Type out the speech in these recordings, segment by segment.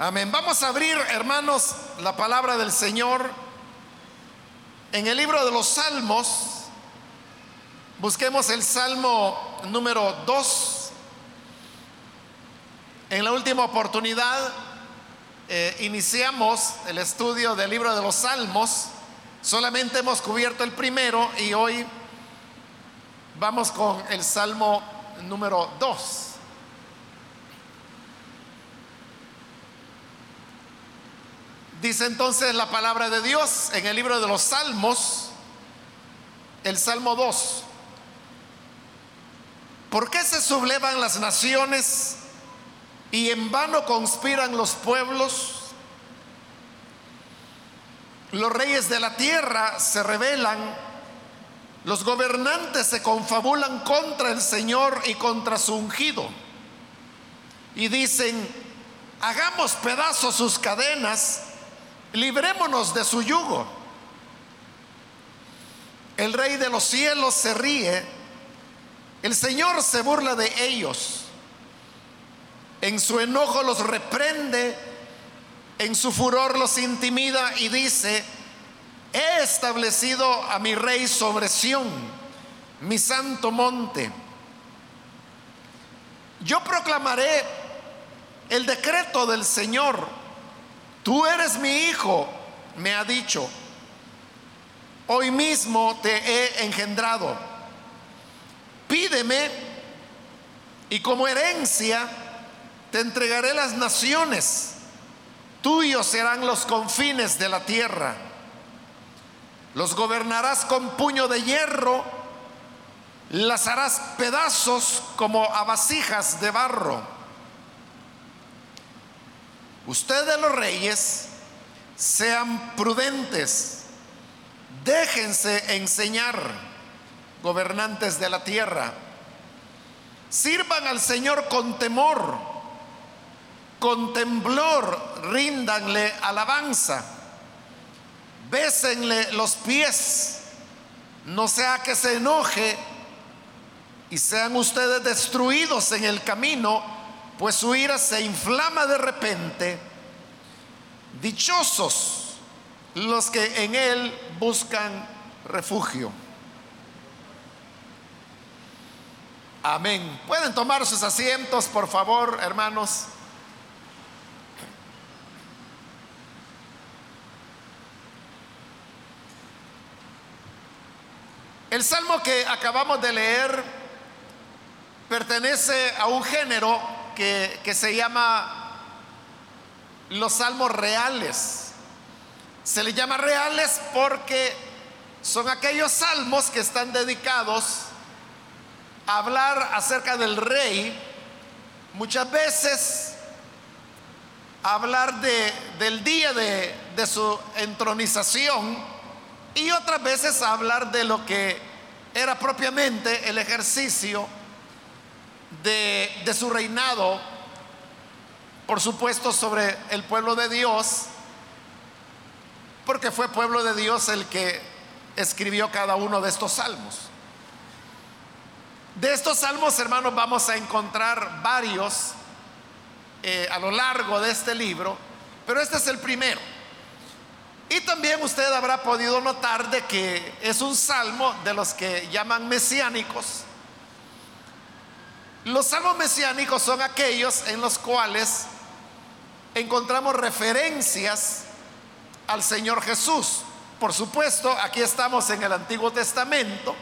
Amén. Vamos a abrir, hermanos, la palabra del Señor en el libro de los Salmos. Busquemos el Salmo número 2. En la última oportunidad eh, iniciamos el estudio del libro de los Salmos. Solamente hemos cubierto el primero y hoy vamos con el Salmo número 2. Dice entonces la palabra de Dios en el libro de los Salmos, el Salmo 2. ¿Por qué se sublevan las naciones y en vano conspiran los pueblos? Los reyes de la tierra se rebelan, los gobernantes se confabulan contra el Señor y contra su ungido. Y dicen, hagamos pedazos sus cadenas librémonos de su yugo. El rey de los cielos se ríe, el Señor se burla de ellos, en su enojo los reprende, en su furor los intimida y dice, he establecido a mi rey sobre Sión, mi santo monte. Yo proclamaré el decreto del Señor Tú eres mi hijo, me ha dicho. Hoy mismo te he engendrado. Pídeme y como herencia te entregaré las naciones. Tuyos serán los confines de la tierra. Los gobernarás con puño de hierro, las harás pedazos como a vasijas de barro Ustedes los reyes sean prudentes, déjense enseñar, gobernantes de la tierra, sirvan al Señor con temor, con temblor, ríndanle alabanza, bésenle los pies, no sea que se enoje y sean ustedes destruidos en el camino pues su ira se inflama de repente. Dichosos los que en él buscan refugio. Amén. Pueden tomar sus asientos, por favor, hermanos. El salmo que acabamos de leer pertenece a un género que, se llama los salmos reales. Se le llama reales porque son aquellos salmos que están dedicados a hablar acerca del rey, muchas veces a hablar de, del día de, de, su entronización y otras veces a hablar de lo que era propiamente el ejercicio de, su reinado, por supuesto, sobre el pueblo de Dios, porque fue pueblo de Dios el que escribió cada uno de estos salmos. De estos salmos, hermanos, vamos a encontrar varios eh, a lo largo de este libro, pero este es el primero. Y también usted habrá podido notar de que es un salmo de los que llaman mesiánicos, los salmos mesiánicos son aquellos en los cuales encontramos referencias al Señor Jesús. Por supuesto, aquí estamos en el Antiguo Testamento,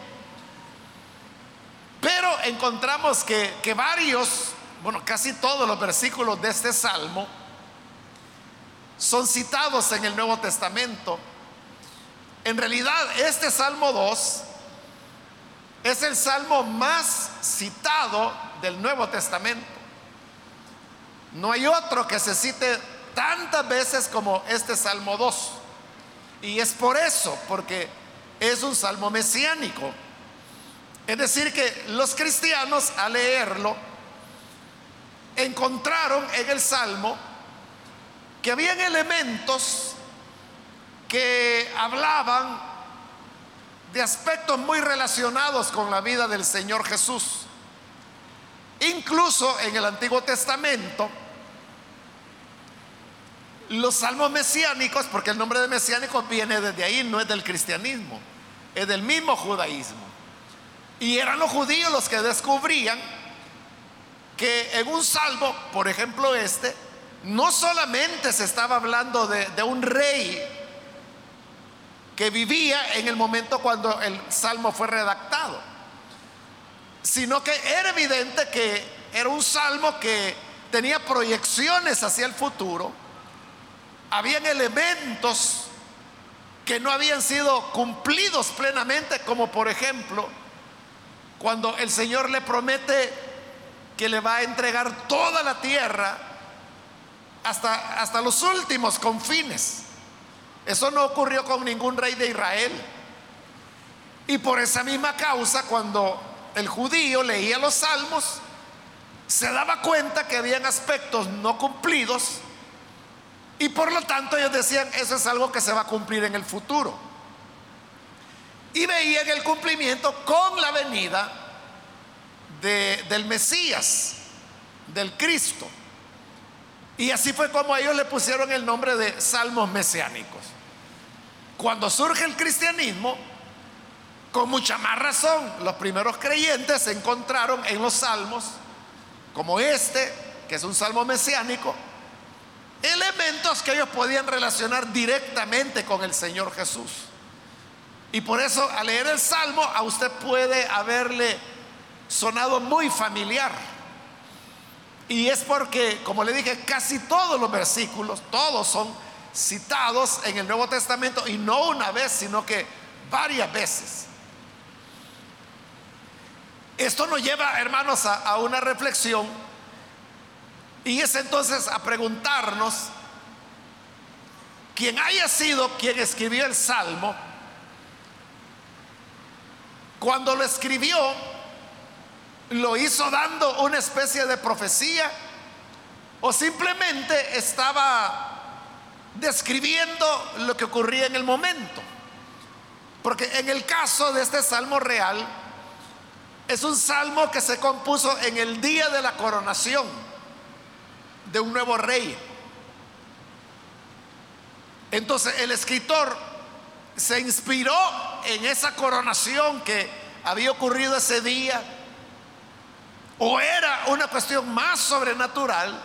pero encontramos que, que varios, bueno, casi todos los versículos de este salmo son citados en el Nuevo Testamento. En realidad, este Salmo 2 es el salmo más citado del Nuevo Testamento. No hay otro que se cite tantas veces como este Salmo 2. Y es por eso, porque es un salmo mesiánico. Es decir, que los cristianos al leerlo encontraron en el salmo que habían elementos que hablaban de aspectos muy relacionados con la vida del Señor Jesús. Incluso en el Antiguo Testamento los salmos mesiánicos, porque el nombre de mesiánico viene desde ahí, no es del cristianismo, es del mismo judaísmo. Y eran los judíos los que descubrían que en un salmo, por ejemplo este, no solamente se estaba hablando de, de un rey que vivía en el momento cuando el salmo fue redactado, sino que era evidente que era un salmo que tenía proyecciones hacia el futuro, habían elementos que no habían sido cumplidos plenamente, como por ejemplo, cuando el Señor le promete que le va a entregar toda la tierra hasta, hasta los últimos confines. Eso no ocurrió con ningún rey de Israel. Y por esa misma causa, cuando el judío leía los salmos, se daba cuenta que habían aspectos no cumplidos y por lo tanto ellos decían, eso es algo que se va a cumplir en el futuro. Y veían el cumplimiento con la venida del Mesías, del Cristo. Y así fue como ellos le pusieron el nombre de salmos mesiánicos. Cuando surge el cristianismo, con mucha más razón, los primeros creyentes encontraron en los salmos, como este, que es un salmo mesiánico, elementos que ellos podían relacionar directamente con el Señor Jesús. Y por eso al leer el salmo a usted puede haberle sonado muy familiar. Y es porque, como le dije, casi todos los versículos, todos son citados en el Nuevo Testamento y no una vez, sino que varias veces. Esto nos lleva, hermanos, a, una reflexión y es entonces a preguntarnos, quien haya sido quien escribió el Salmo, cuando lo escribió, lo hizo dando una especie de profecía o simplemente estaba describiendo lo que ocurría en el momento. Porque en el caso de este salmo real, es un salmo que se compuso en el día de la coronación de un nuevo rey. Entonces el escritor se inspiró en esa coronación que había ocurrido ese día o era una cuestión más sobrenatural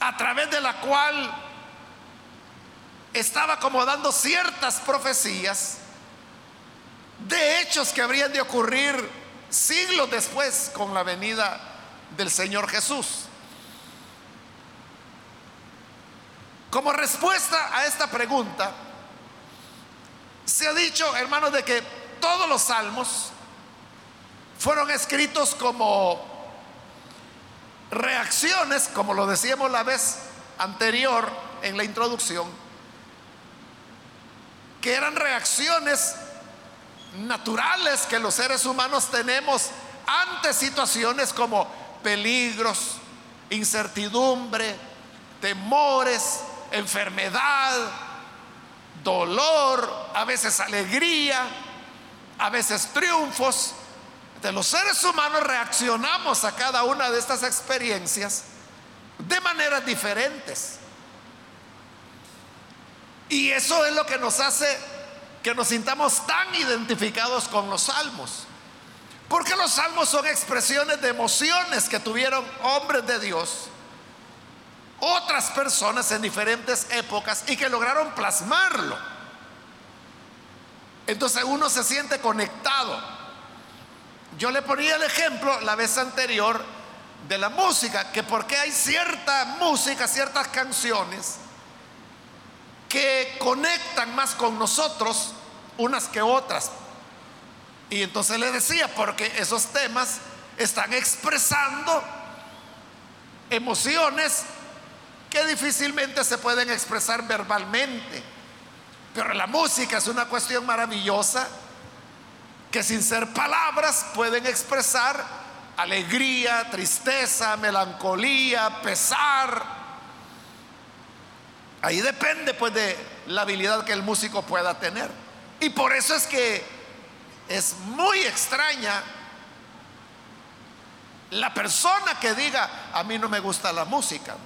a través de la cual estaba como dando ciertas profecías de hechos que habrían de ocurrir siglos después con la venida del Señor Jesús. Como respuesta a esta pregunta, se ha dicho, hermanos, de que todos los salmos fueron escritos como reacciones, como lo decíamos la vez anterior en la introducción, que eran reacciones naturales que los seres humanos tenemos ante situaciones como peligros, incertidumbre, temores, enfermedad, dolor, a veces alegría, a veces triunfos. De los seres humanos reaccionamos a cada una de estas experiencias de maneras diferentes. Y eso es lo que nos hace que nos sintamos tan identificados con los salmos. Porque los salmos son expresiones de emociones que tuvieron hombres de Dios, otras personas en diferentes épocas y que lograron plasmarlo. Entonces uno se siente conectado. Yo le ponía el ejemplo la vez anterior de la música, que porque hay cierta música, ciertas canciones, que conectan más con nosotros unas que otras. Y entonces le decía, porque esos temas están expresando emociones que difícilmente se pueden expresar verbalmente. Pero la música es una cuestión maravillosa que sin ser palabras pueden expresar alegría, tristeza, melancolía, pesar, Ahí depende pues de la habilidad que el músico pueda tener. Y por eso es que es muy extraña la persona que diga, a mí no me gusta la música.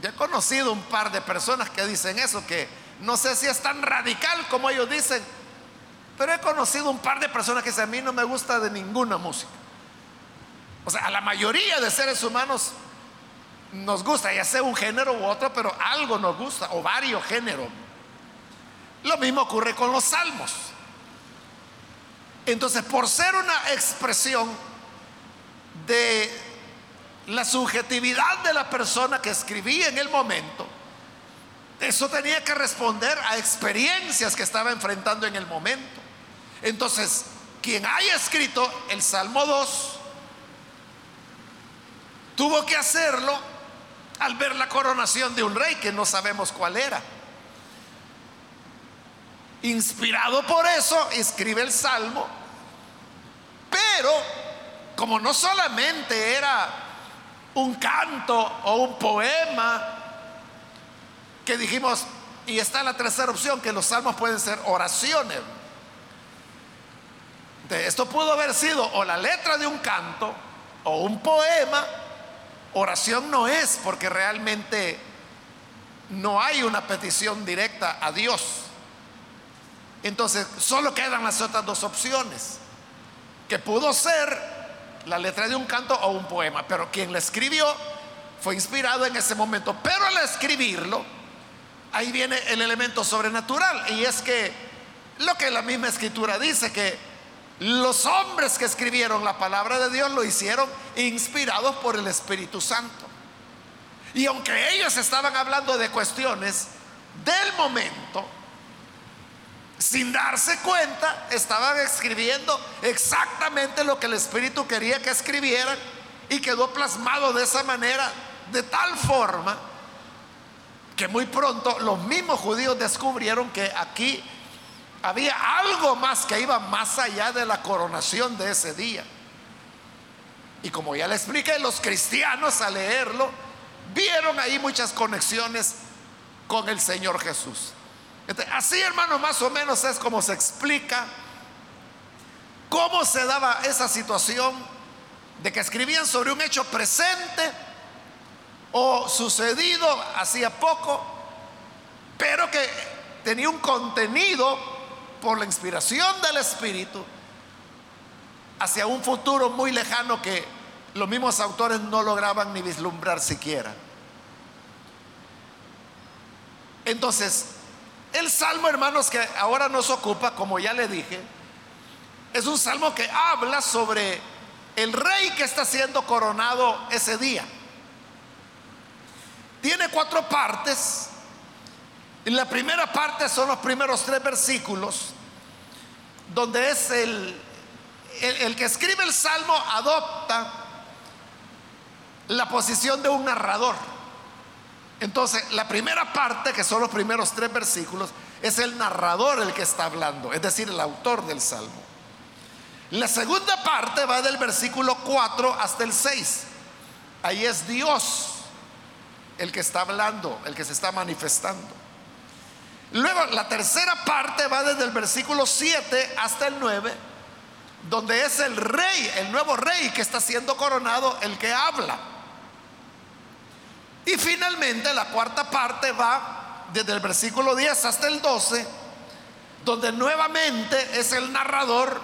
Yo he conocido un par de personas que dicen eso, que no sé si es tan radical como ellos dicen, pero he conocido un par de personas que dicen, a mí no me gusta de ninguna música. O sea, a la mayoría de seres humanos nos gusta, ya sea un género u otro, pero algo nos gusta, o varios géneros. Lo mismo ocurre con los salmos. Entonces, por ser una expresión de la subjetividad de la persona que escribía en el momento, eso tenía que responder a experiencias que estaba enfrentando en el momento. Entonces, quien haya escrito el Salmo 2, tuvo que hacerlo al ver la coronación de un rey que no sabemos cuál era. Inspirado por eso, escribe el Salmo, pero como no solamente era un canto o un poema que dijimos, y está la tercera opción, que los salmos pueden ser oraciones. esto pudo haber sido o la letra de un canto o un poema. Oración no es porque realmente no hay una petición directa a Dios. Entonces, solo quedan las otras dos opciones, que pudo ser la letra de un canto o un poema, pero quien la escribió fue inspirado en ese momento. Pero al escribirlo, ahí viene el elemento sobrenatural, y es que lo que la misma escritura dice, que los hombres que escribieron la palabra de Dios lo hicieron inspirados por el Espíritu Santo. Y aunque ellos estaban hablando de cuestiones del momento, sin darse cuenta, estaban escribiendo exactamente lo que el Espíritu quería que escribieran y quedó plasmado de esa manera, de tal forma que muy pronto los mismos judíos descubrieron que aquí había algo más que iba más allá de la coronación de ese día. Y como ya le expliqué, los cristianos al leerlo vieron ahí muchas conexiones con el Señor Jesús así, hermano, más o menos es como se explica cómo se daba esa situación de que escribían sobre un hecho presente o sucedido hacía poco, pero que tenía un contenido por la inspiración del Espíritu hacia un futuro muy lejano que los mismos autores no lograban ni vislumbrar siquiera. Entonces, el salmo, hermanos, que ahora nos ocupa, como ya le dije, es un salmo que habla sobre el rey que está siendo coronado ese día. Tiene cuatro partes. La primera parte son los primeros tres versículos, donde es el, el, el que escribe el salmo adopta la posición de un narrador. Entonces, la primera parte, que son los primeros tres versículos, es el narrador el que está hablando, es decir, el autor del salmo. La segunda parte va del versículo 4 hasta el 6. Ahí es Dios el que está hablando, el que se está manifestando. Luego, la tercera parte va desde el versículo 7 hasta el 9, donde es el rey, el nuevo rey que está siendo coronado, el que habla. Y finalmente la cuarta parte va desde el versículo 10 hasta el 12, donde nuevamente es el narrador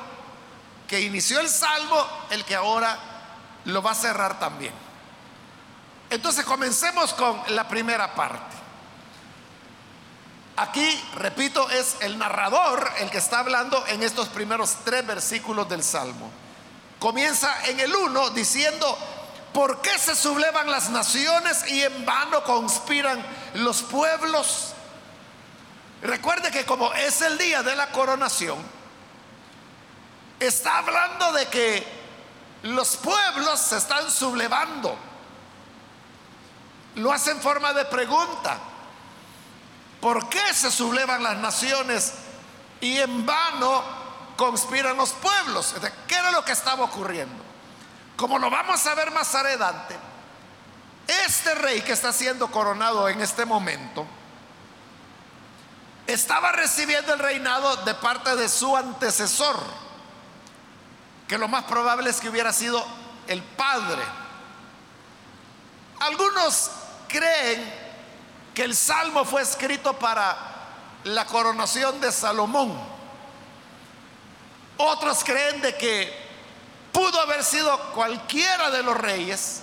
que inició el salmo el que ahora lo va a cerrar también. Entonces comencemos con la primera parte. Aquí, repito, es el narrador el que está hablando en estos primeros tres versículos del Salmo. Comienza en el 1 diciendo, ¿Por qué se sublevan las naciones y en vano conspiran los pueblos? Recuerde que como es el día de la coronación, está hablando de que los pueblos se están sublevando. Lo hace en forma de pregunta. ¿Por qué se sublevan las naciones y en vano conspiran los pueblos? ¿Qué era lo que estaba ocurriendo? Como lo vamos a ver más adelante, este rey que está siendo coronado en este momento estaba recibiendo el reinado de parte de su antecesor, que lo más probable es que hubiera sido el padre. Algunos creen que el salmo fue escrito para la coronación de Salomón. Otros creen de que pudo haber sido cualquiera de los reyes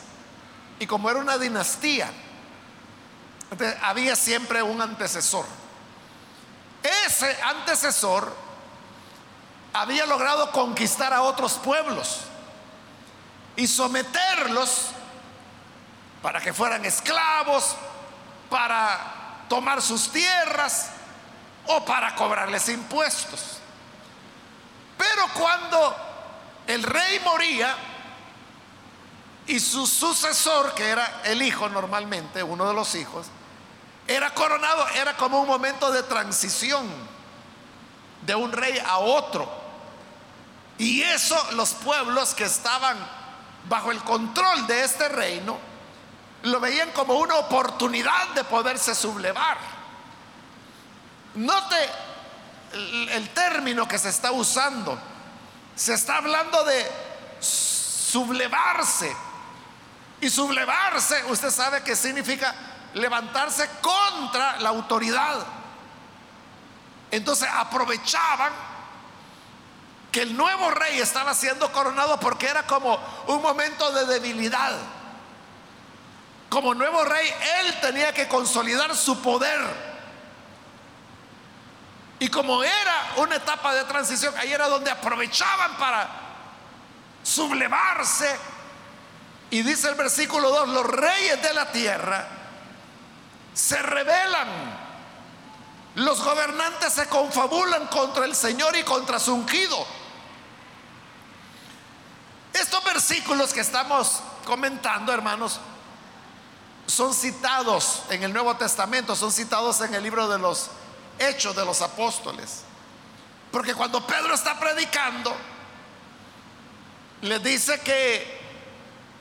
y como era una dinastía, había siempre un antecesor. Ese antecesor había logrado conquistar a otros pueblos y someterlos para que fueran esclavos, para tomar sus tierras o para cobrarles impuestos. Pero cuando el rey moría y su sucesor, que era el hijo normalmente, uno de los hijos, era coronado, era como un momento de transición de un rey a otro. Y eso los pueblos que estaban bajo el control de este reino lo veían como una oportunidad de poderse sublevar. Note el, término que se está usando. Se está hablando de sublevarse. Y sublevarse, usted sabe que significa levantarse contra la autoridad. Entonces aprovechaban que el nuevo rey estaba siendo coronado porque era como un momento de debilidad. Como nuevo rey, él tenía que consolidar su poder. Y como era una etapa de transición, ahí era donde aprovechaban para sublevarse. Y dice el versículo 2, los reyes de la tierra se rebelan. Los gobernantes se confabulan contra el Señor y contra su ungido. Estos versículos que estamos comentando, hermanos, son citados en el Nuevo Testamento, son citados en el libro de los Hechos de los Apóstoles. Porque cuando Pedro está predicando, le dice que,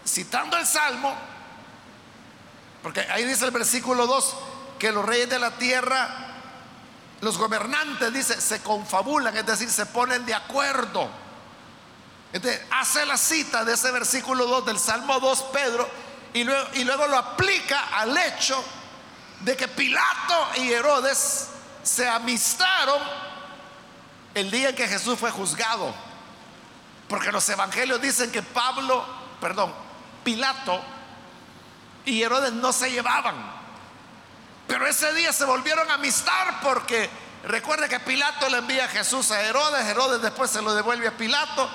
citando el Salmo, porque ahí dice el versículo 2, que los reyes de la tierra, los gobernantes, dice, se confabulan, es decir, se ponen de acuerdo. Hace la cita de ese versículo 2 del Salmo 2, Pedro, y luego, y luego lo aplica al hecho de que Pilato y Herodes se amistaron el día en que Jesús fue juzgado. Porque los evangelios dicen que Pablo, perdón, Pilato y Herodes no se llevaban. Pero ese día se volvieron a amistar porque recuerde que Pilato le envía a Jesús a Herodes, Herodes después se lo devuelve a Pilato.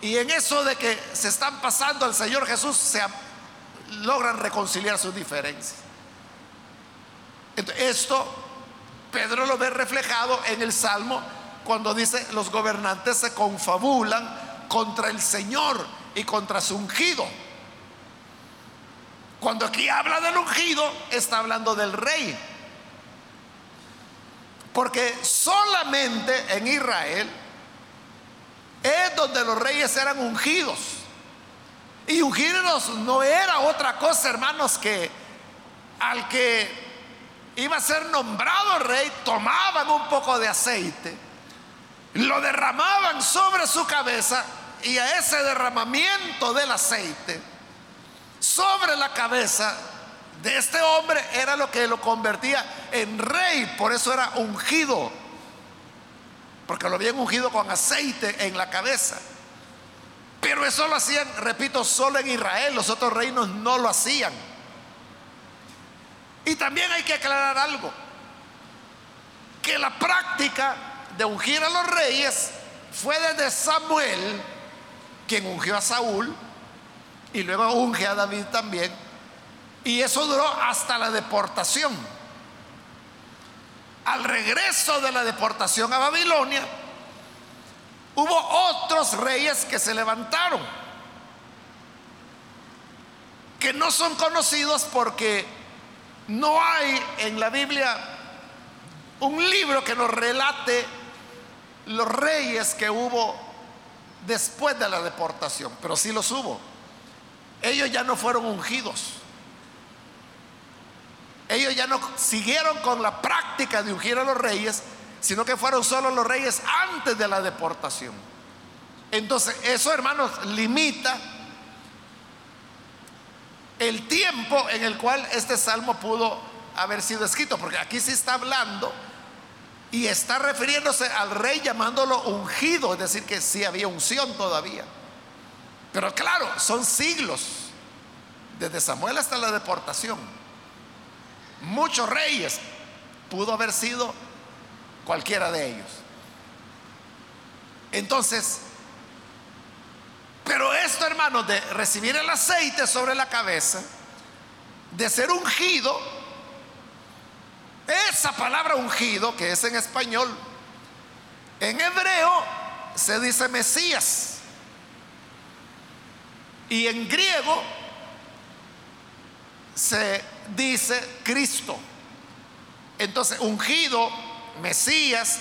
Y en eso de que se están pasando al Señor Jesús, se logran reconciliar sus diferencias. esto Pedro lo ve reflejado en el Salmo cuando dice los gobernantes se confabulan contra el Señor y contra su ungido. Cuando aquí habla del ungido, está hablando del rey. Porque solamente en Israel es donde los reyes eran ungidos. Y ungirlos no era otra cosa, hermanos, que al que iba a ser nombrado rey, tomaban un poco de aceite, lo derramaban sobre su cabeza y a ese derramamiento del aceite sobre la cabeza de este hombre era lo que lo convertía en rey, por eso era ungido, porque lo habían ungido con aceite en la cabeza. Pero eso lo hacían, repito, solo en Israel, los otros reinos no lo hacían. Y también hay que aclarar algo, que la práctica de ungir a los reyes fue desde Samuel, quien ungió a Saúl, y luego unge a David también, y eso duró hasta la deportación. Al regreso de la deportación a Babilonia, hubo otros reyes que se levantaron, que no son conocidos porque no hay en la Biblia un libro que nos relate los reyes que hubo después de la deportación, pero sí los hubo. Ellos ya no fueron ungidos. Ellos ya no siguieron con la práctica de ungir a los reyes, sino que fueron solo los reyes antes de la deportación. Entonces, eso, hermanos, limita el tiempo en el cual este salmo pudo haber sido escrito, porque aquí sí está hablando y está refiriéndose al rey llamándolo ungido, es decir, que sí había unción todavía. Pero claro, son siglos, desde Samuel hasta la deportación. Muchos reyes, pudo haber sido cualquiera de ellos. Entonces, pero esto, hermanos, de recibir el aceite sobre la cabeza, de ser ungido, esa palabra ungido, que es en español, en hebreo se dice Mesías. Y en griego se dice Cristo. Entonces, ungido, Mesías,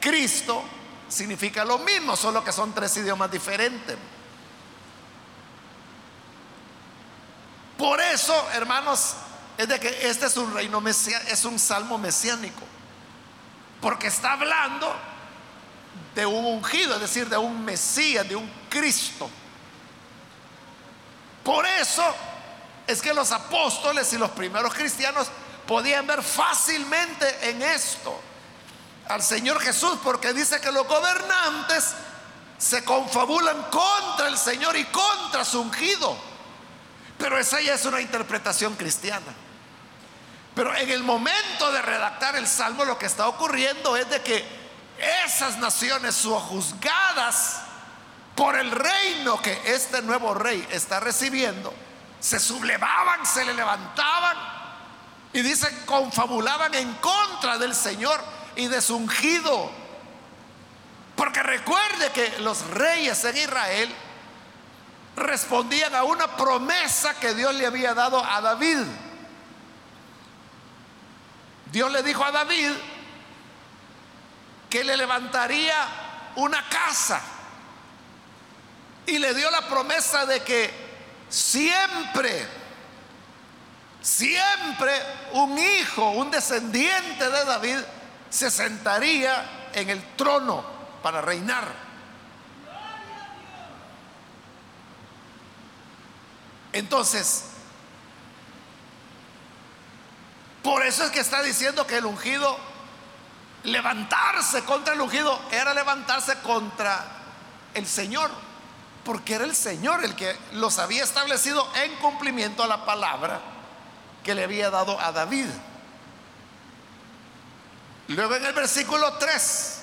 Cristo, significa lo mismo, solo que son tres idiomas diferentes. Por eso, hermanos, es de que este es un reino mesiánico, es un salmo mesiánico. Porque está hablando de un ungido, es decir, de un Mesías, de un Cristo. Por eso es que los apóstoles y los primeros cristianos podían ver fácilmente en esto al Señor Jesús, porque dice que los gobernantes se confabulan contra el Señor y contra su ungido. Pero esa ya es una interpretación cristiana. Pero en el momento de redactar el salmo lo que está ocurriendo es de que esas naciones sojuzgadas por el reino que este nuevo rey está recibiendo, se sublevaban, se le levantaban y dicen, confabulaban en contra del Señor y de. Porque recuerde que los reyes en Israel respondían a una promesa que Dios le había dado a David. Dios le dijo a David que le levantaría una casa y le dio la promesa de que siempre, siempre un hijo, un descendiente de David se sentaría en el trono para reinar. Entonces, por eso es que está diciendo que el ungido, levantarse contra el ungido, era levantarse contra el Señor, porque era el Señor el que los había establecido en cumplimiento a la palabra que le había dado a David. Luego en el versículo 3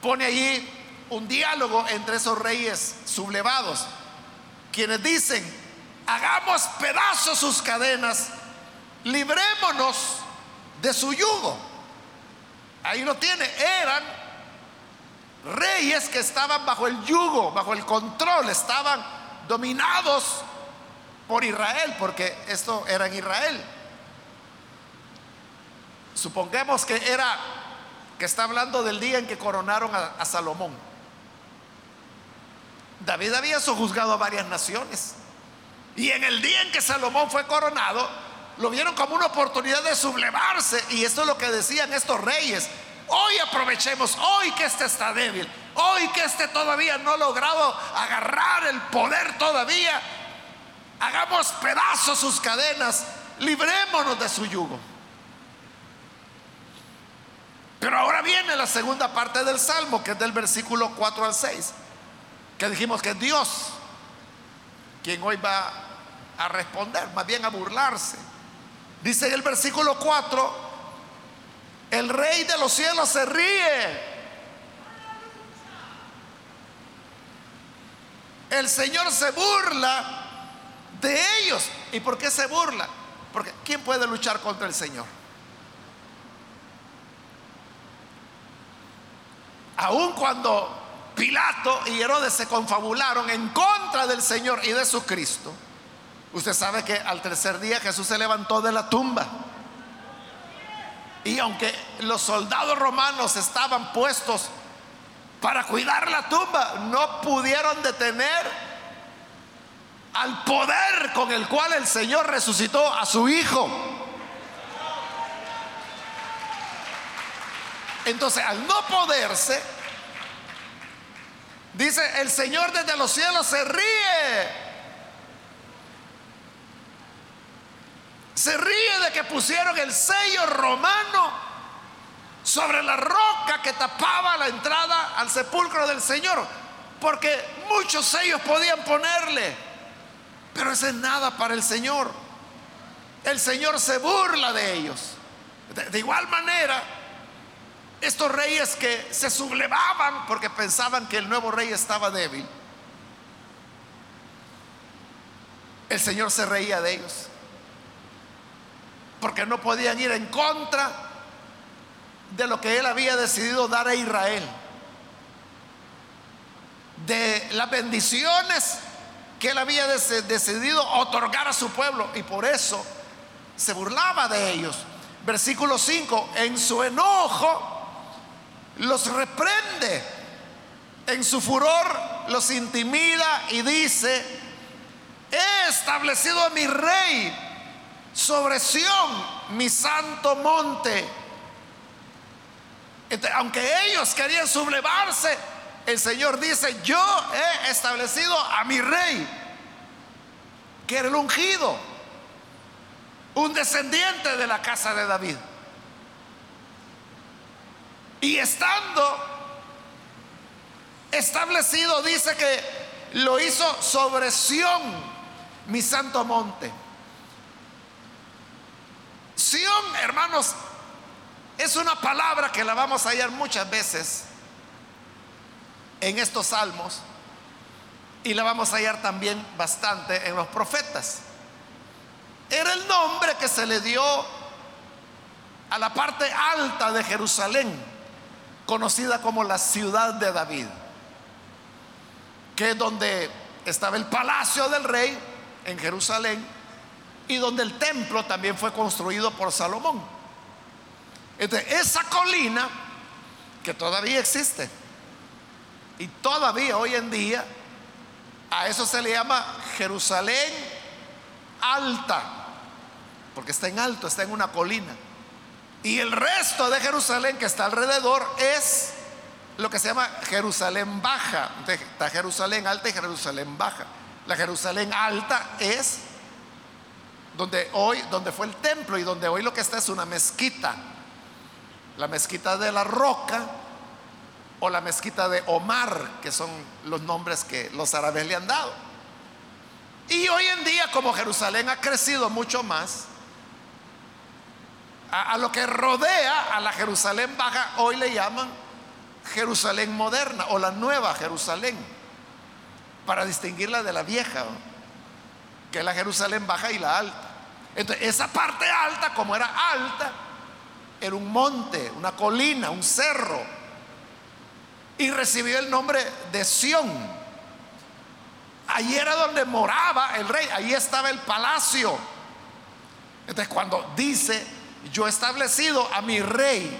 pone allí un diálogo entre esos reyes sublevados, quienes dicen, hagamos pedazos sus cadenas, librémonos de su yugo. Ahí lo tiene, eran reyes que estaban bajo el yugo, bajo el control, estaban dominados por Israel, porque esto era en Israel. Supongamos que era, que está hablando del día en que coronaron a, Salomón. David había sojuzgado a varias naciones. Y en el día en que Salomón fue coronado, lo vieron como una oportunidad de sublevarse. Y esto es lo que decían estos reyes. Hoy aprovechemos, hoy que este está débil, hoy que este todavía no ha logrado agarrar el poder todavía, hagamos pedazos sus cadenas, librémonos de su yugo. Pero ahora viene la segunda parte del Salmo, que es del versículo 4 al 6, que dijimos que es Dios quien hoy va a responder, más bien a burlarse. Dice en el versículo 4, el rey de los cielos se ríe. El Señor se burla de ellos. ¿Y por qué se burla? Porque ¿quién puede luchar contra el Señor? Aun cuando Pilato y Herodes se confabularon en contra del Señor y de su Cristo, usted sabe que al tercer día Jesús se levantó de la tumba. Y aunque los soldados romanos estaban puestos para cuidar la tumba, no pudieron detener al poder con el cual el Señor resucitó a su Hijo. Entonces, al no poderse, dice, el Señor desde los cielos se ríe. se ríe de que pusieron el sello romano sobre la roca que tapaba la entrada al sepulcro del Señor, porque muchos sellos podían ponerle, pero eso es nada para el Señor. El Señor se burla de ellos. De, de igual manera, estos reyes que se sublevaban porque pensaban que el nuevo rey estaba débil, el Señor se reía de ellos porque no podían ir en contra de lo que él había decidido dar a Israel, de las bendiciones que él había decidido otorgar a su pueblo y por eso se burlaba de ellos. Versículo 5, en su enojo los reprende, en su furor los intimida y dice, he establecido a mi rey sobre Sión, mi santo monte. aunque ellos querían sublevarse, el Señor dice, yo he establecido a mi rey, que era el ungido, un descendiente de la casa de David. Y estando establecido, dice que lo hizo sobre Sión, mi santo monte. Sión, hermanos, es una palabra que la vamos a hallar muchas veces en estos salmos y la vamos a hallar también bastante en los profetas. Era el nombre que se le dio a la parte alta de Jerusalén, conocida como la ciudad de David, que es donde estaba el palacio del rey en Jerusalén y donde el templo también fue construido por Salomón. Entonces, esa colina que todavía existe y todavía hoy en día a eso se le llama Jerusalén alta, porque está en alto, está en una colina. Y el resto de Jerusalén que está alrededor es lo que se llama Jerusalén baja. está Jerusalén alta y Jerusalén baja. La Jerusalén alta es donde hoy, donde fue el templo y donde hoy lo que está es una mezquita. La mezquita de la roca o la mezquita de Omar, que son los nombres que los árabes le han dado. Y hoy en día, como Jerusalén ha crecido mucho más, a, lo que rodea a la Jerusalén baja, hoy le llaman Jerusalén moderna o la nueva Jerusalén, para distinguirla de la vieja que es la Jerusalén baja y la alta. Entonces, esa parte alta, como era alta, era un monte, una colina, un cerro. Y recibió el nombre de Sión. Allí era donde moraba el rey, ahí estaba el palacio. Entonces, cuando dice, yo he establecido a mi rey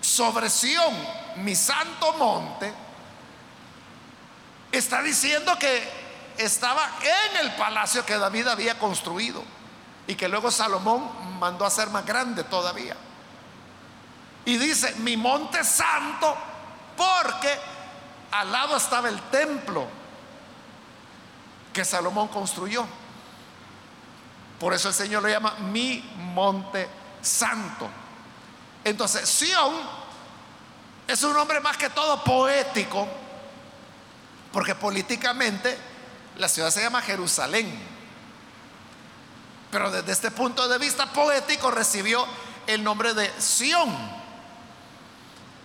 sobre Sión, mi santo monte, está diciendo que estaba en el palacio que David había construido y que luego Salomón mandó a hacer más grande todavía. Y dice, mi monte santo, porque al lado estaba el templo que Salomón construyó. Por eso el Señor lo llama mi monte santo. Entonces, Sión es un nombre más que todo poético porque políticamente la ciudad se llama Jerusalén. Pero desde este punto de vista poético recibió el nombre de Sión.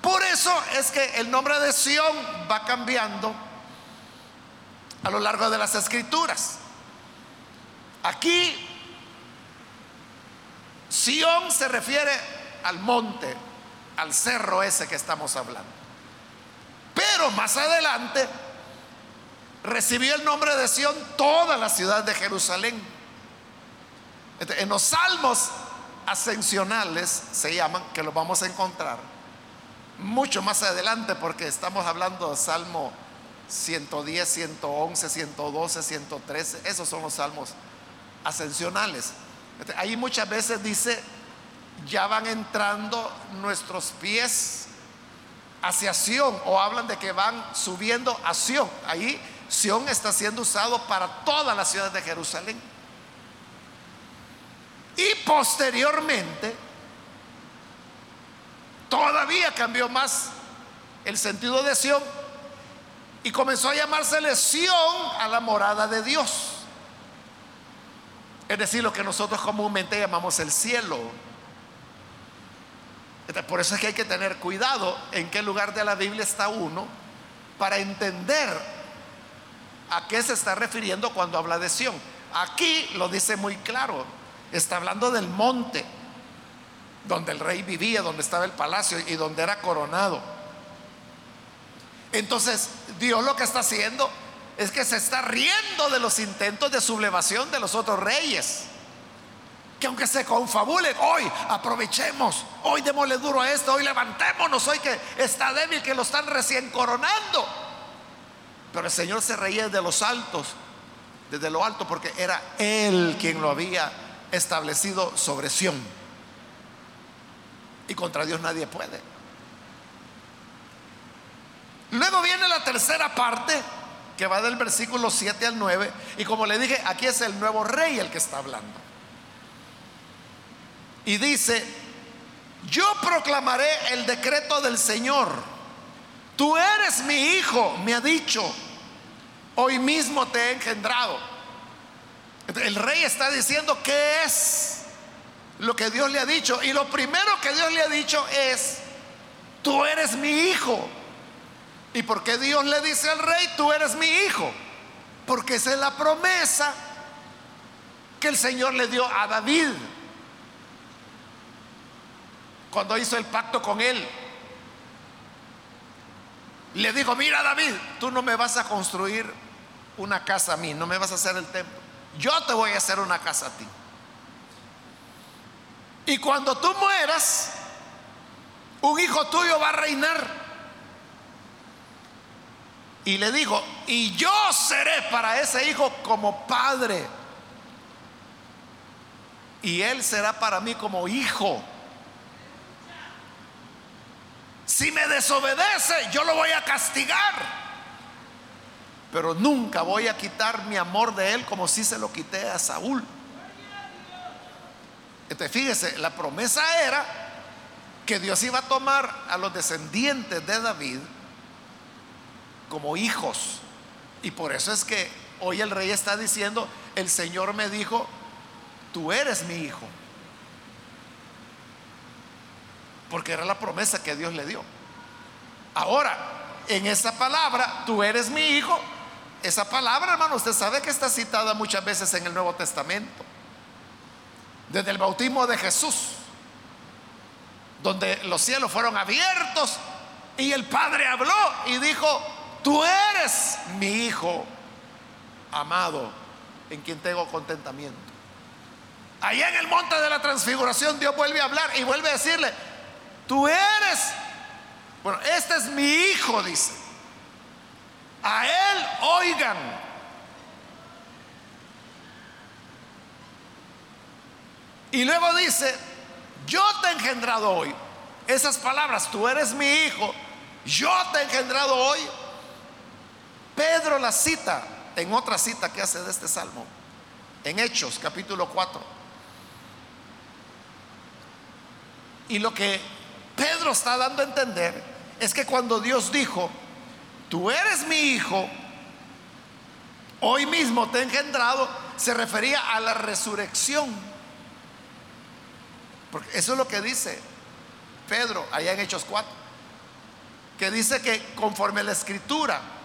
Por eso es que el nombre de Sión va cambiando a lo largo de las escrituras. Aquí Sión se refiere al monte, al cerro ese que estamos hablando. Pero más adelante recibió el nombre de Sión toda la ciudad de Jerusalén. En los salmos ascensionales se llaman, que los vamos a encontrar mucho más adelante porque estamos hablando de Salmo 110, 111, 112, 113, esos son los salmos ascensionales. Ahí muchas veces dice, ya van entrando nuestros pies hacia Sión o hablan de que van subiendo a Sión. Ahí Sión está siendo usado para toda la ciudad de Jerusalén. Y posteriormente, todavía cambió más el sentido de Sión y comenzó a llamarse Sión a la morada de Dios. Es decir, lo que nosotros comúnmente llamamos el cielo. Por eso es que hay que tener cuidado en qué lugar de la Biblia está uno para entender a qué se está refiriendo cuando habla de Sión. Aquí lo dice muy claro, está hablando del monte donde el rey vivía, donde estaba el palacio y donde era coronado. Entonces, Dios lo que está haciendo es que se está riendo de los intentos de sublevación de los otros reyes. Que aunque se confabulen, hoy aprovechemos, hoy démosle duro a esto, hoy levantémonos, hoy que está débil, que lo están recién coronando. Pero el Señor se reía de los altos, desde lo alto, porque era Él quien lo había establecido sobre Sión. Y contra Dios nadie puede. Luego viene la tercera parte que va del versículo 7 al 9. Y como le dije, aquí es el nuevo rey el que está hablando. Y dice, yo proclamaré el decreto del Señor. Tú eres mi hijo, me ha dicho. Hoy mismo te he engendrado. El rey está diciendo qué es lo que Dios le ha dicho. Y lo primero que Dios le ha dicho es, tú eres mi hijo. ¿Y por qué Dios le dice al rey, tú eres mi hijo? Porque esa es la promesa que el Señor le dio a David cuando hizo el pacto con él. Le dijo, mira David, tú no me vas a construir una casa a mí, no me vas a hacer el templo. Yo te voy a hacer una casa a ti. Y cuando tú mueras, un hijo tuyo va a reinar. Y le dijo, y yo seré para ese hijo como padre. Y él será para mí como hijo. Si me desobedece, yo lo voy a castigar. Pero nunca voy a quitar mi amor de él como si se lo quité a Saúl. Fíjese, la promesa era que Dios iba a tomar a los descendientes de David como hijos. Y por eso es que hoy el rey está diciendo, el Señor me dijo, tú eres mi hijo. Porque era la promesa que Dios le dio. Ahora, en esa palabra, tú eres mi hijo, esa palabra, hermano, usted sabe que está citada muchas veces en el Nuevo Testamento. Desde el bautismo de Jesús, donde los cielos fueron abiertos y el Padre habló y dijo, tú eres mi hijo amado en quien tengo contentamiento. Allá en el monte de la transfiguración Dios vuelve a hablar y vuelve a decirle, tú eres, bueno, este es mi hijo, dice. A él oigan. Y luego dice, yo te he engendrado hoy. Esas palabras, tú eres mi hijo, yo te he engendrado hoy Pedro la cita en otra cita que hace de este salmo, en Hechos capítulo 4. Y lo que Pedro está dando a entender es que cuando Dios dijo, tú eres mi hijo, hoy mismo te he engendrado, se refería a la resurrección. Porque eso es lo que dice Pedro allá en Hechos 4, que dice que conforme a la escritura,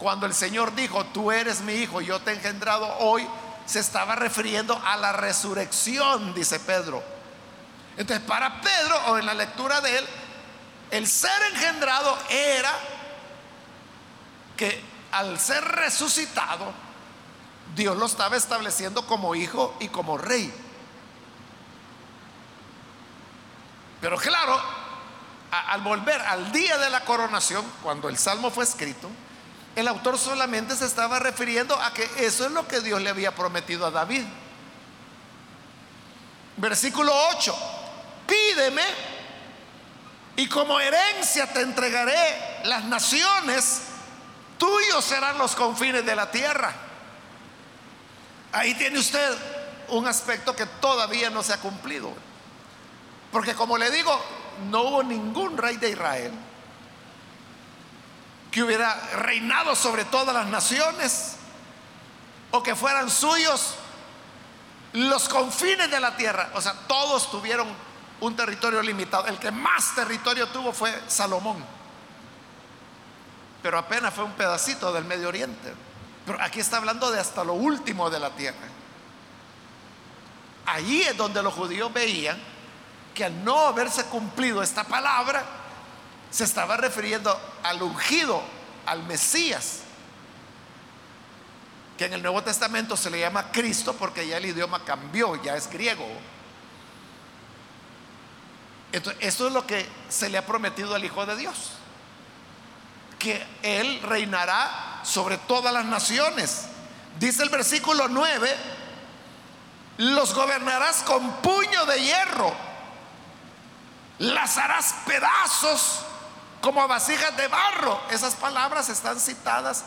cuando el Señor dijo, tú eres mi hijo, yo te he engendrado hoy, se estaba refiriendo a la resurrección, dice Pedro. Entonces, para Pedro, o en la lectura de él, el ser engendrado era que al ser resucitado, Dios lo estaba estableciendo como hijo y como rey. Pero claro, al volver al día de la coronación, cuando el salmo fue escrito, el autor solamente se estaba refiriendo a que eso es lo que Dios le había prometido a David. Versículo 8, pídeme y como herencia te entregaré las naciones, tuyos serán los confines de la tierra. Ahí tiene usted un aspecto que todavía no se ha cumplido. Porque como le digo, no hubo ningún rey de Israel que hubiera reinado sobre todas las naciones o que fueran suyos los confines de la tierra. O sea, todos tuvieron un territorio limitado. El que más territorio tuvo fue Salomón. Pero apenas fue un pedacito del Medio Oriente. Pero aquí está hablando de hasta lo último de la tierra. Allí es donde los judíos veían que al no haberse cumplido esta palabra, se estaba refiriendo al ungido, al Mesías, que en el Nuevo Testamento se le llama Cristo porque ya el idioma cambió, ya es griego. Entonces, esto es lo que se le ha prometido al Hijo de Dios, que Él reinará sobre todas las naciones. Dice el versículo 9, los gobernarás con puño de hierro, las harás pedazos como vasijas de barro. Esas palabras están citadas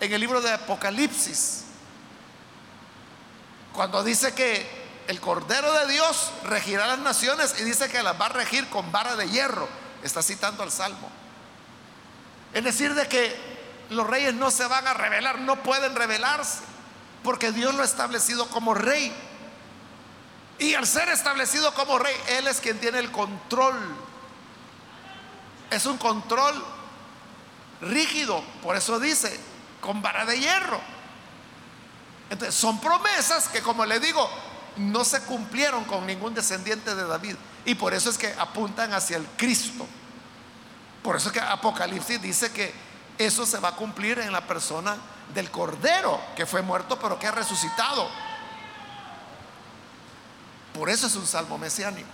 en el libro de Apocalipsis, cuando dice que el Cordero de Dios regirá las naciones y dice que las va a regir con vara de hierro. Está citando al Salmo. Es decir, de que los reyes no se van a rebelar, no pueden rebelarse, porque Dios lo ha establecido como rey. Y al ser establecido como rey, Él es quien tiene el control. Es un control rígido, por eso dice, con vara de hierro. Entonces, son promesas que, como le digo, no se cumplieron con ningún descendiente de David. Y por eso es que apuntan hacia el Cristo. Por eso es que Apocalipsis dice que eso se va a cumplir en la persona del Cordero, que fue muerto pero que ha resucitado. Por eso es un salmo mesiánico.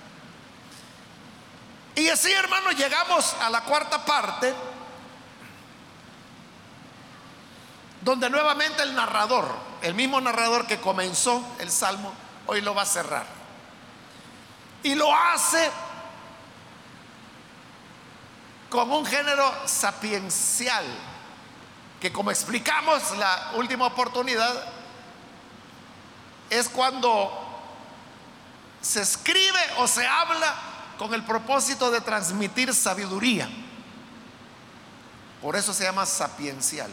Y así, hermanos, llegamos a la cuarta parte, donde nuevamente el narrador, el mismo narrador que comenzó el salmo, hoy lo va a cerrar. Y lo hace con un género sapiencial, que como explicamos la última oportunidad, es cuando se escribe o se habla con el propósito de transmitir sabiduría. Por eso se llama sapiencial.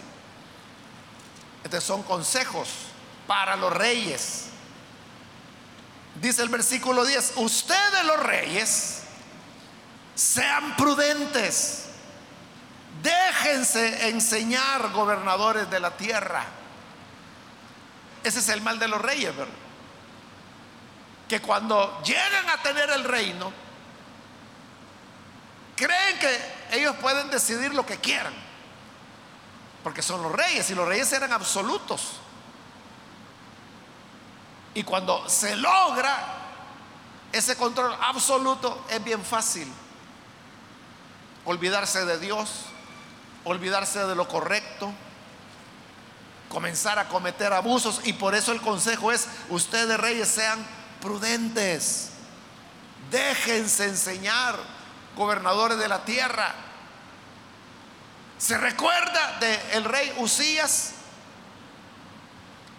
Estos son consejos para los reyes, Dice el versículo 10, ustedes los reyes, sean prudentes, déjense enseñar gobernadores de la tierra. Ese es el mal de los reyes, ¿verdad? Que cuando llegan a tener el reino, creen que ellos pueden decidir lo que quieran, porque son los reyes y los reyes eran absolutos. Y cuando se logra ese control absoluto, es bien fácil olvidarse de Dios, olvidarse de lo correcto, comenzar a cometer abusos. Y por eso el consejo es, ustedes reyes sean prudentes, déjense enseñar, gobernadores de la tierra. ¿Se recuerda del rey Usías?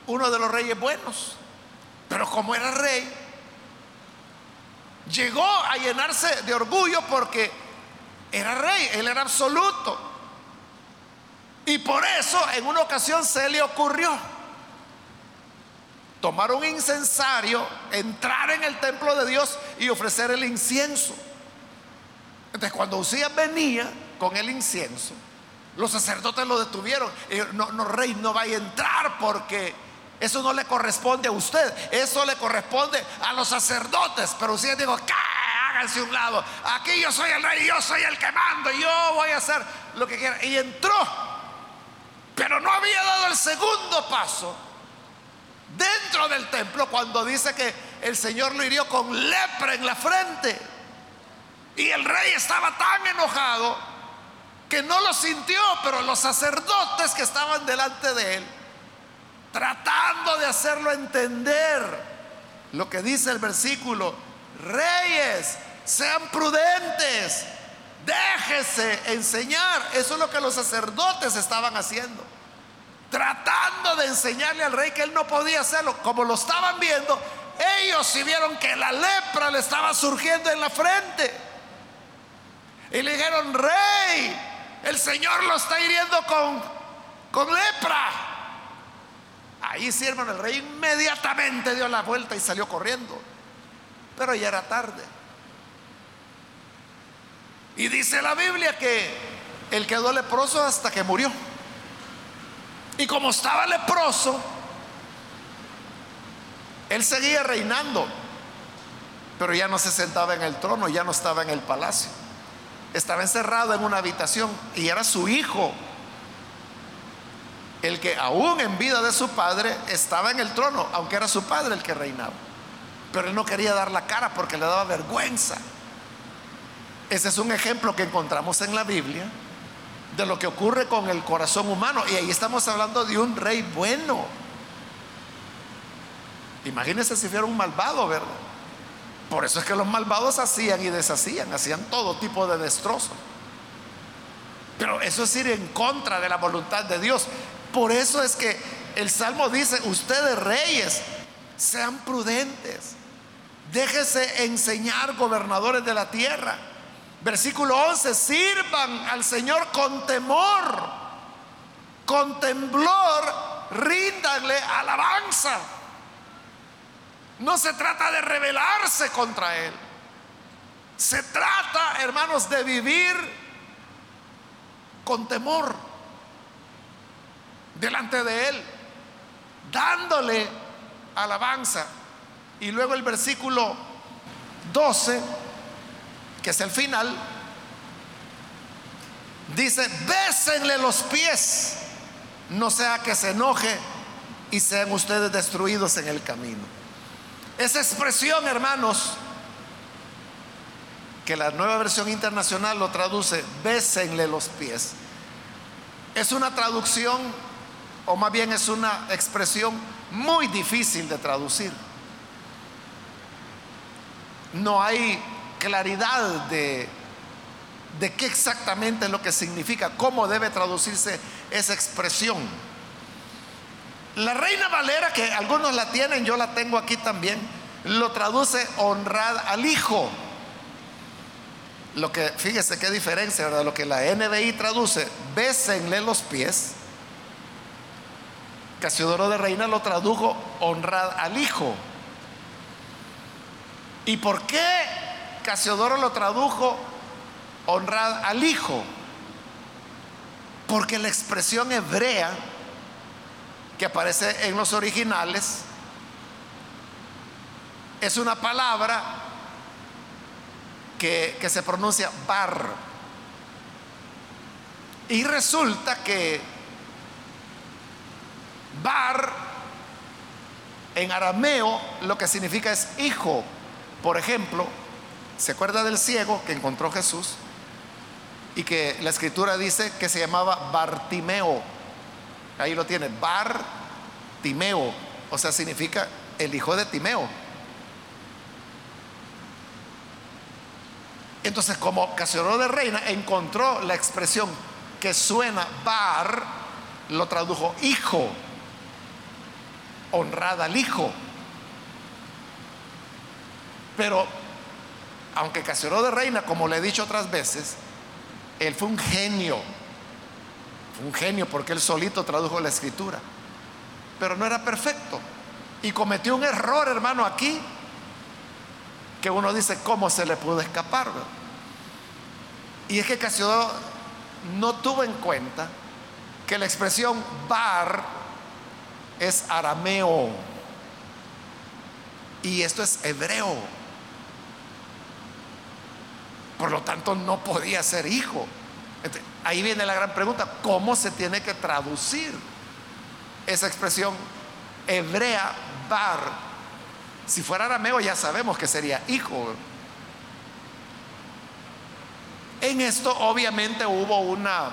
Uno de los reyes buenos. Pero como era rey, llegó a llenarse de orgullo porque era rey, él era absoluto. Y por eso en una ocasión se le ocurrió tomar un incensario, entrar en el templo de Dios y ofrecer el incienso. Entonces cuando Usías venía con el incienso, los sacerdotes lo detuvieron. No, no, rey, no vaya a entrar porque eso no le corresponde a usted, eso le corresponde a los sacerdotes. Pero usted dijo. Háganse un lado. Aquí yo soy el rey, yo soy el que mando, yo voy a hacer lo que quiera. Y entró, pero no había dado el segundo paso dentro del templo cuando dice que el Señor lo hirió con lepra en la frente. Y el rey estaba tan enojado que no lo sintió, pero los sacerdotes que estaban delante de él tratando de hacerlo entender lo que dice el versículo. Reyes, sean prudentes, déjese enseñar. Eso es lo que los sacerdotes estaban haciendo. Tratando de enseñarle al rey que él no podía hacerlo. Como lo estaban viendo, ellos y vieron que la lepra le estaba surgiendo en la frente. Y le dijeron, rey, el Señor lo está hiriendo con, con lepra. Ahí sí, hermano, el rey inmediatamente dio la vuelta y salió corriendo. Pero ya era tarde. Y dice la Biblia que él quedó leproso hasta que murió. Y como estaba leproso, él seguía reinando, pero ya no se sentaba en el trono, ya no estaba en el palacio. Estaba encerrado en una habitación y era su hijo el que aún en vida de su padre estaba en el trono, aunque era su padre el que reinaba. Pero él no quería dar la cara porque le daba vergüenza. Ese es un ejemplo que encontramos en la Biblia de lo que ocurre con el corazón humano. Y ahí estamos hablando de un rey bueno. Imagínense si fuera un malvado, ¿verdad? Por eso es que los malvados hacían y deshacían, hacían todo tipo de destrozos. Pero eso es ir en contra de la voluntad de Dios. Por eso es que el Salmo dice, ustedes reyes, sean prudentes, déjese enseñar gobernadores de la tierra. Versículo 11, sirvan al Señor con temor, con temblor, ríndanle alabanza. No se trata de rebelarse contra Él. Se trata, hermanos, de vivir con temor delante de Él, dándole alabanza. Y luego el versículo 12, que es el final, dice, bésenle los pies, no sea que se enoje y sean ustedes destruidos en el camino. Esa expresión, hermanos, que la nueva versión internacional lo traduce, bésenle los pies. Es una traducción o más bien es una expresión muy difícil de traducir. No hay claridad de, de qué exactamente es lo que significa, cómo debe traducirse esa expresión. La Reina Valera, que algunos la tienen, yo la tengo aquí también, lo traduce honrad al Hijo. Lo que, fíjese qué diferencia, ¿verdad? Lo que la NBI traduce, bésenle los pies Casiodoro de Reina lo tradujo honrad al Hijo. ¿Y por qué Casiodoro lo tradujo honrad al Hijo? Porque la expresión hebrea que aparece en los originales es una palabra que, que se pronuncia bar. Y resulta que Bar en arameo lo que significa es hijo. Por ejemplo, ¿se acuerda del ciego que encontró Jesús? Y que la escritura dice que se llamaba Bartimeo. Ahí lo tiene, Bartimeo. O sea, significa el hijo de Timeo. Entonces, como Casiodoro de Reina encontró la expresión que suena bar, lo tradujo hijo honrada al Hijo. Pero, aunque Casiodoro de Reina, como le he dicho otras veces, él fue un genio, un genio porque él solito tradujo la escritura, pero no era perfecto. Y cometió un error, hermano, aquí, que uno dice, ¿cómo se le pudo escapar? Y es que Casiodoro no tuvo en cuenta que la expresión bar es arameo y esto es hebreo. Por lo tanto, no podía ser hijo. Ahí viene la gran pregunta, ¿cómo se tiene que traducir esa expresión hebrea bar? Si fuera arameo ya sabemos que sería hijo. En esto obviamente hubo una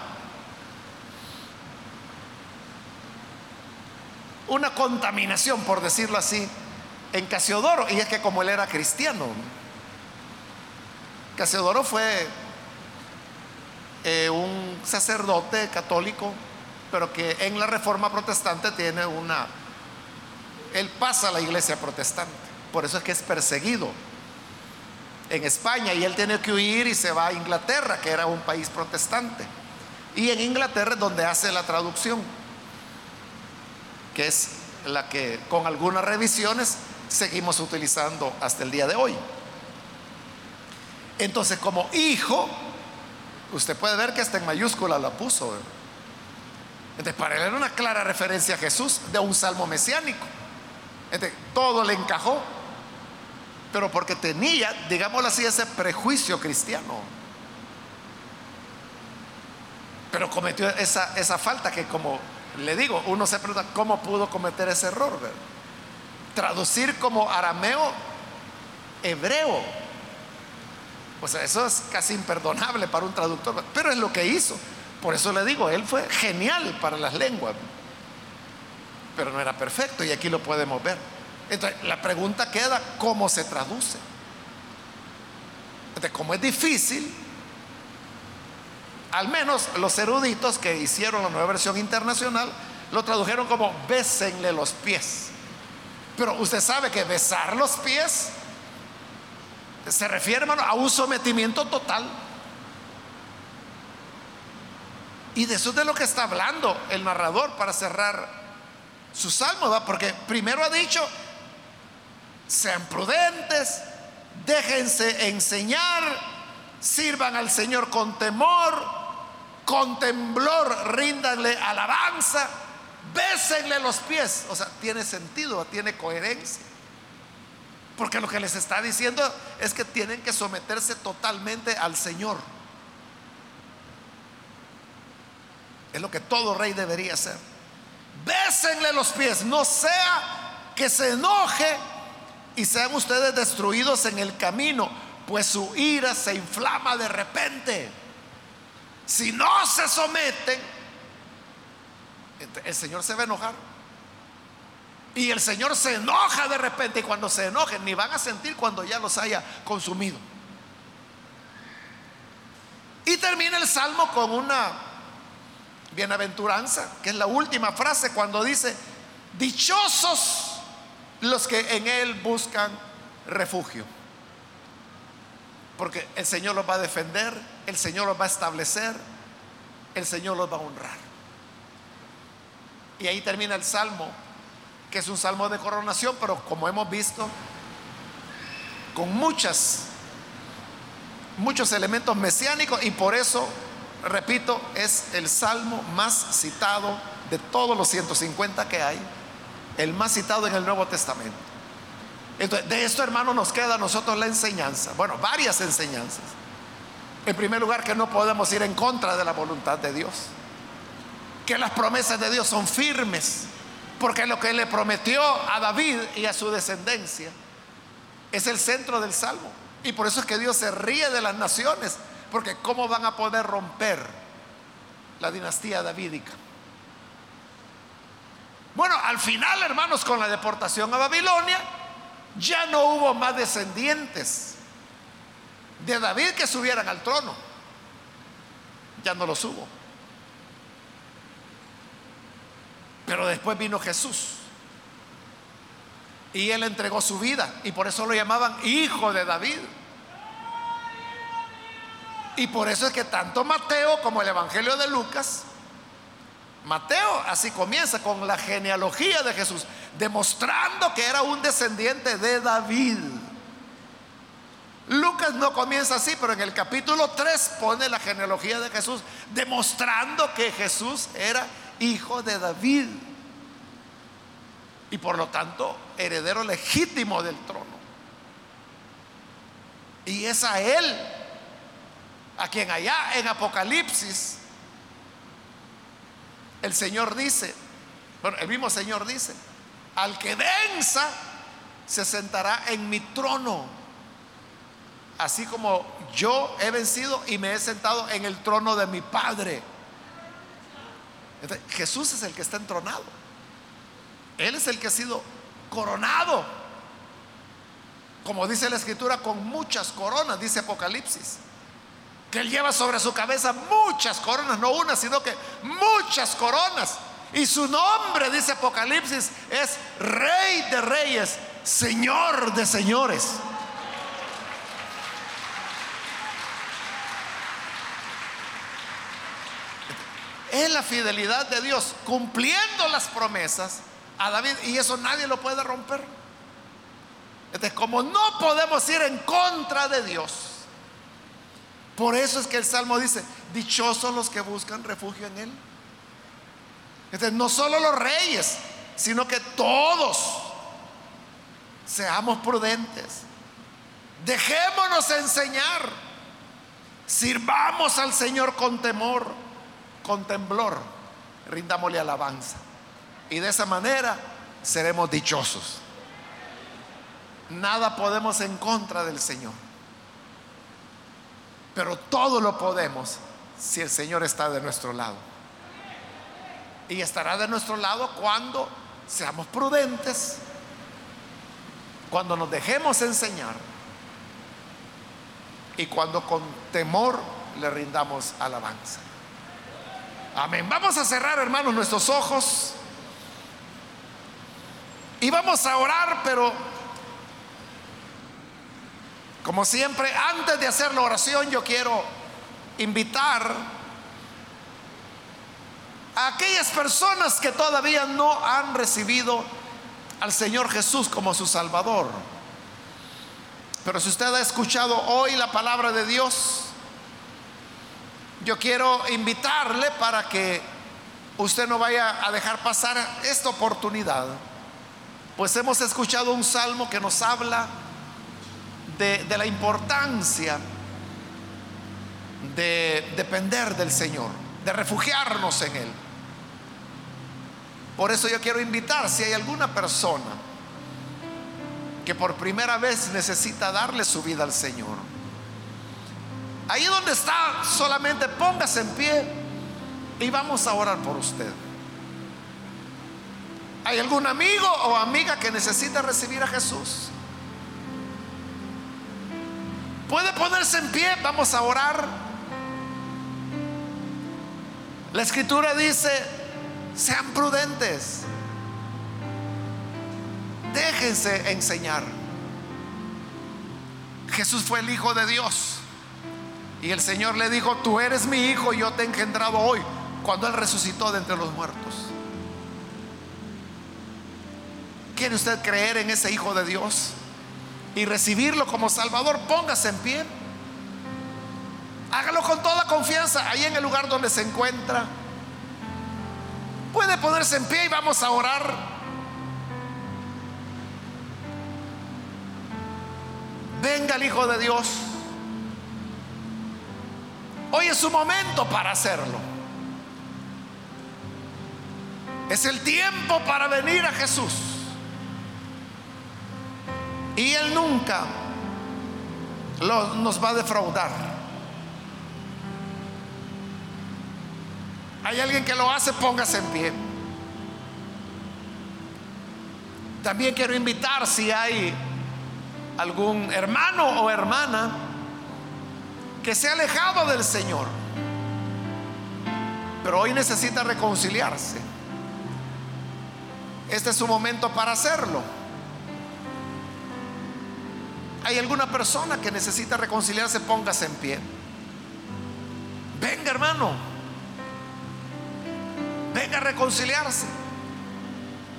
una contaminación, por decirlo así, en Casiodoro. Y es que como él era cristiano, Casiodoro fue eh, un sacerdote católico, pero que en la reforma protestante tiene una... Él pasa a la iglesia protestante, por eso es que es perseguido en España y él tiene que huir y se va a Inglaterra, que era un país protestante. Y en Inglaterra es donde hace la traducción, que es la que con algunas revisiones seguimos utilizando hasta el día de hoy. Entonces, como hijo, usted puede ver que hasta en mayúscula la puso. Entonces, para él era una clara referencia a Jesús de un salmo mesiánico. Todo le encajó, pero porque tenía, digámoslo así, ese prejuicio cristiano. Pero cometió esa, esa falta que, como le digo, uno se pregunta cómo pudo cometer ese error. Traducir como arameo hebreo. O sea, eso es casi imperdonable para un traductor, pero es lo que hizo. Por eso le digo, él fue genial para las lenguas, pero no era perfecto y aquí lo podemos ver. Entonces, la pregunta queda, ¿cómo se traduce? Entonces, como es difícil, al menos los eruditos que hicieron la nueva versión internacional lo tradujeron como bésenle los pies. Pero usted sabe que besar los pies se refiere, a un sometimiento total. Y de eso es de lo que está hablando el narrador para cerrar su salmo, porque primero ha dicho, sean prudentes, déjense enseñar, sirvan al Señor con temor, con temblor, ríndanle alabanza, bésenle los pies. O sea, tiene sentido, tiene coherencia. Porque lo que les está diciendo es que tienen que someterse totalmente al Señor. Es lo que todo rey debería hacer. Bésenle los pies, no sea que se enoje y sean ustedes destruidos en el camino, pues su ira se inflama de repente. Si no se someten, el Señor se va a enojar. Y el Señor se enoja de repente y cuando se enojen ni van a sentir cuando ya los haya consumido. Y termina el salmo con una bienaventuranza, que es la última frase cuando dice, dichosos los que en Él buscan refugio. Porque el Señor los va a defender, el Señor los va a establecer, el Señor los va a honrar. Y ahí termina el salmo que es un salmo de coronación, pero como hemos visto, con muchas, muchos elementos mesiánicos y por eso, repito, es el salmo más citado de todos los 150 que hay, el más citado en el Nuevo Testamento. Entonces, de esto, hermano, nos queda a nosotros la enseñanza, bueno, varias enseñanzas. En primer lugar, que no podemos ir en contra de la voluntad de Dios, que las promesas de Dios son firmes porque lo que le prometió a David y a su descendencia es el centro del salmo. Y por eso es que Dios se ríe de las naciones, porque ¿cómo van a poder romper la dinastía davídica? Bueno, al final, hermanos, con la deportación a Babilonia, ya no hubo más descendientes de David que subieran al trono. Ya no los hubo. Pero después vino Jesús. Y él entregó su vida. Y por eso lo llamaban hijo de David. Y por eso es que tanto Mateo como el Evangelio de Lucas, Mateo así comienza con la genealogía de Jesús, demostrando que era un descendiente de David. Lucas no comienza así, pero en el capítulo 3 pone la genealogía de Jesús, demostrando que Jesús era hijo de David y por lo tanto heredero legítimo del trono. Y es a él a quien allá en Apocalipsis el Señor dice, bueno, el mismo Señor dice, al que venza se sentará en mi trono, así como yo he vencido y me he sentado en el trono de mi Padre. Jesús es el que está entronado. Él es el que ha sido coronado. Como dice la escritura, con muchas coronas, dice Apocalipsis. Que él lleva sobre su cabeza muchas coronas, no una, sino que muchas coronas. Y su nombre, dice Apocalipsis, es Rey de Reyes, Señor de Señores. Es la fidelidad de Dios cumpliendo las promesas a David y eso nadie lo puede romper. Entonces, como no podemos ir en contra de Dios, por eso es que el Salmo dice, dichosos los que buscan refugio en Él. No solo los reyes, sino que todos seamos prudentes. Dejémonos enseñar. Sirvamos al Señor con temor, con temblor. Rindámosle alabanza. Y de esa manera seremos dichosos. Nada podemos en contra del Señor. Pero todo lo podemos si el Señor está de nuestro lado. Y estará de nuestro lado cuando seamos prudentes, cuando nos dejemos enseñar y cuando con temor le rindamos alabanza. Amén. Vamos a cerrar, hermanos, nuestros ojos y vamos a orar, pero como siempre, antes de hacer la oración, yo quiero invitar a aquellas personas que todavía no han recibido al Señor Jesús como su Salvador. Pero si usted ha escuchado hoy la palabra de Dios, yo quiero invitarle para que usted no vaya a dejar pasar esta oportunidad. Pues hemos escuchado un salmo que nos habla de, la importancia de depender del Señor, de refugiarnos en Él. Por eso yo quiero invitar, si hay alguna persona que por primera vez necesita darle su vida al Señor, ahí donde está, solamente póngase en pie y vamos a orar por usted. ¿Hay algún amigo o amiga que necesita recibir a Jesús? Puede ponerse en pie, vamos a orar. La escritura dice, sean prudentes, déjense enseñar. Jesús fue el Hijo de Dios. Y el Señor le dijo, tú eres mi Hijo yo te he engendrado hoy, cuando Él resucitó de entre los muertos. ¿Quiere usted creer en ese Hijo de Dios? y recibirlo como Salvador, póngase en pie. Hágalo con toda confianza ahí en el lugar donde se encuentra. Puede ponerse en pie y vamos a orar. Venga el Hijo de Dios. Hoy es su momento para hacerlo. Es el tiempo para venir a Jesús. Y Él nunca nos va a defraudar. Hay alguien que lo hace, póngase en pie. También quiero invitar si hay algún hermano o hermana que se ha alejado del Señor, pero hoy necesita reconciliarse. Este es su momento para hacerlo. ¿Hay alguna persona que necesita reconciliarse? Póngase en pie. Venga, hermano. Venga a reconciliarse.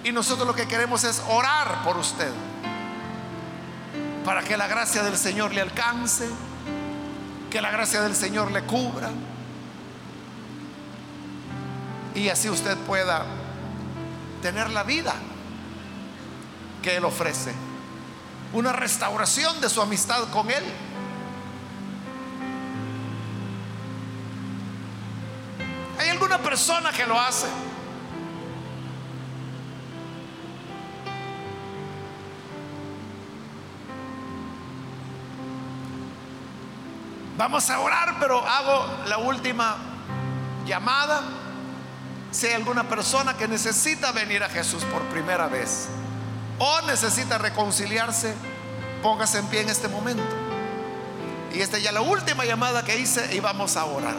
Y nosotros lo que queremos es orar por usted. Para que la gracia del Señor le alcance. Que la gracia del Señor le cubra. Y así usted pueda tener la vida que Él ofrece una restauración de su amistad con Él. ¿Hay alguna persona que lo hace? Vamos a orar, pero hago la última llamada. Si hay alguna persona que necesita venir a Jesús por primera vez o necesita reconciliarse, póngase en pie en este momento. Y esta ya la última llamada que hice y vamos a orar.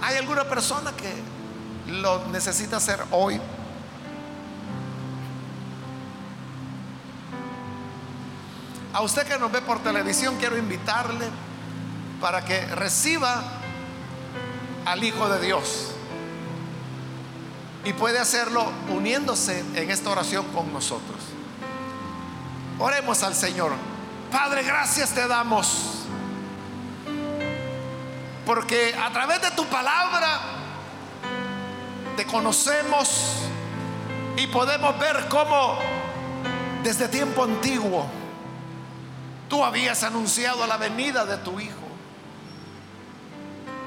¿Hay alguna persona que lo necesita hacer hoy? A usted que nos ve por televisión, quiero invitarle para que reciba al Hijo de Dios. Y puede hacerlo uniéndose en esta oración con nosotros. Oremos al Señor. Padre, gracias te damos. Porque a través de tu palabra te conocemos y podemos ver cómo desde tiempo antiguo tú habías anunciado la venida de tu Hijo.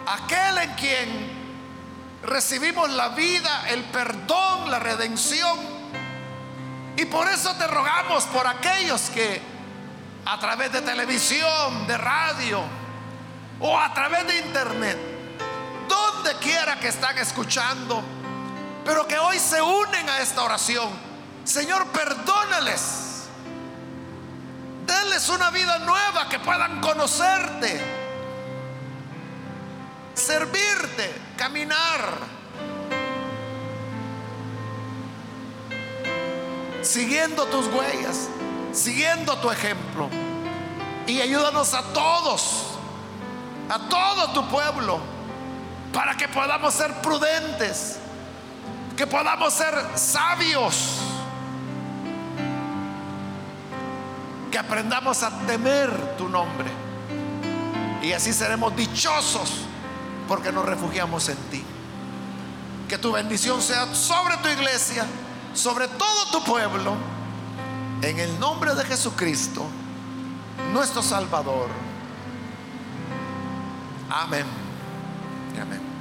Aquel en quien recibimos la vida, el perdón, la redención. Y por eso te rogamos por aquellos que a través de televisión, de radio o a través de internet, donde quiera que están escuchando, pero que hoy se unen a esta oración. Señor, perdónales. Denles una vida nueva que puedan conocerte, servirte, caminar. Siguiendo tus huellas, siguiendo tu ejemplo. Y ayúdanos a todos, a todo tu pueblo, para que podamos ser prudentes, que podamos ser sabios, que aprendamos a temer tu nombre. Y así seremos dichosos porque nos refugiamos en ti. Que tu bendición sea sobre tu iglesia, sobre todo tu pueblo, en el nombre de Jesucristo, nuestro Salvador. Amén. Amén.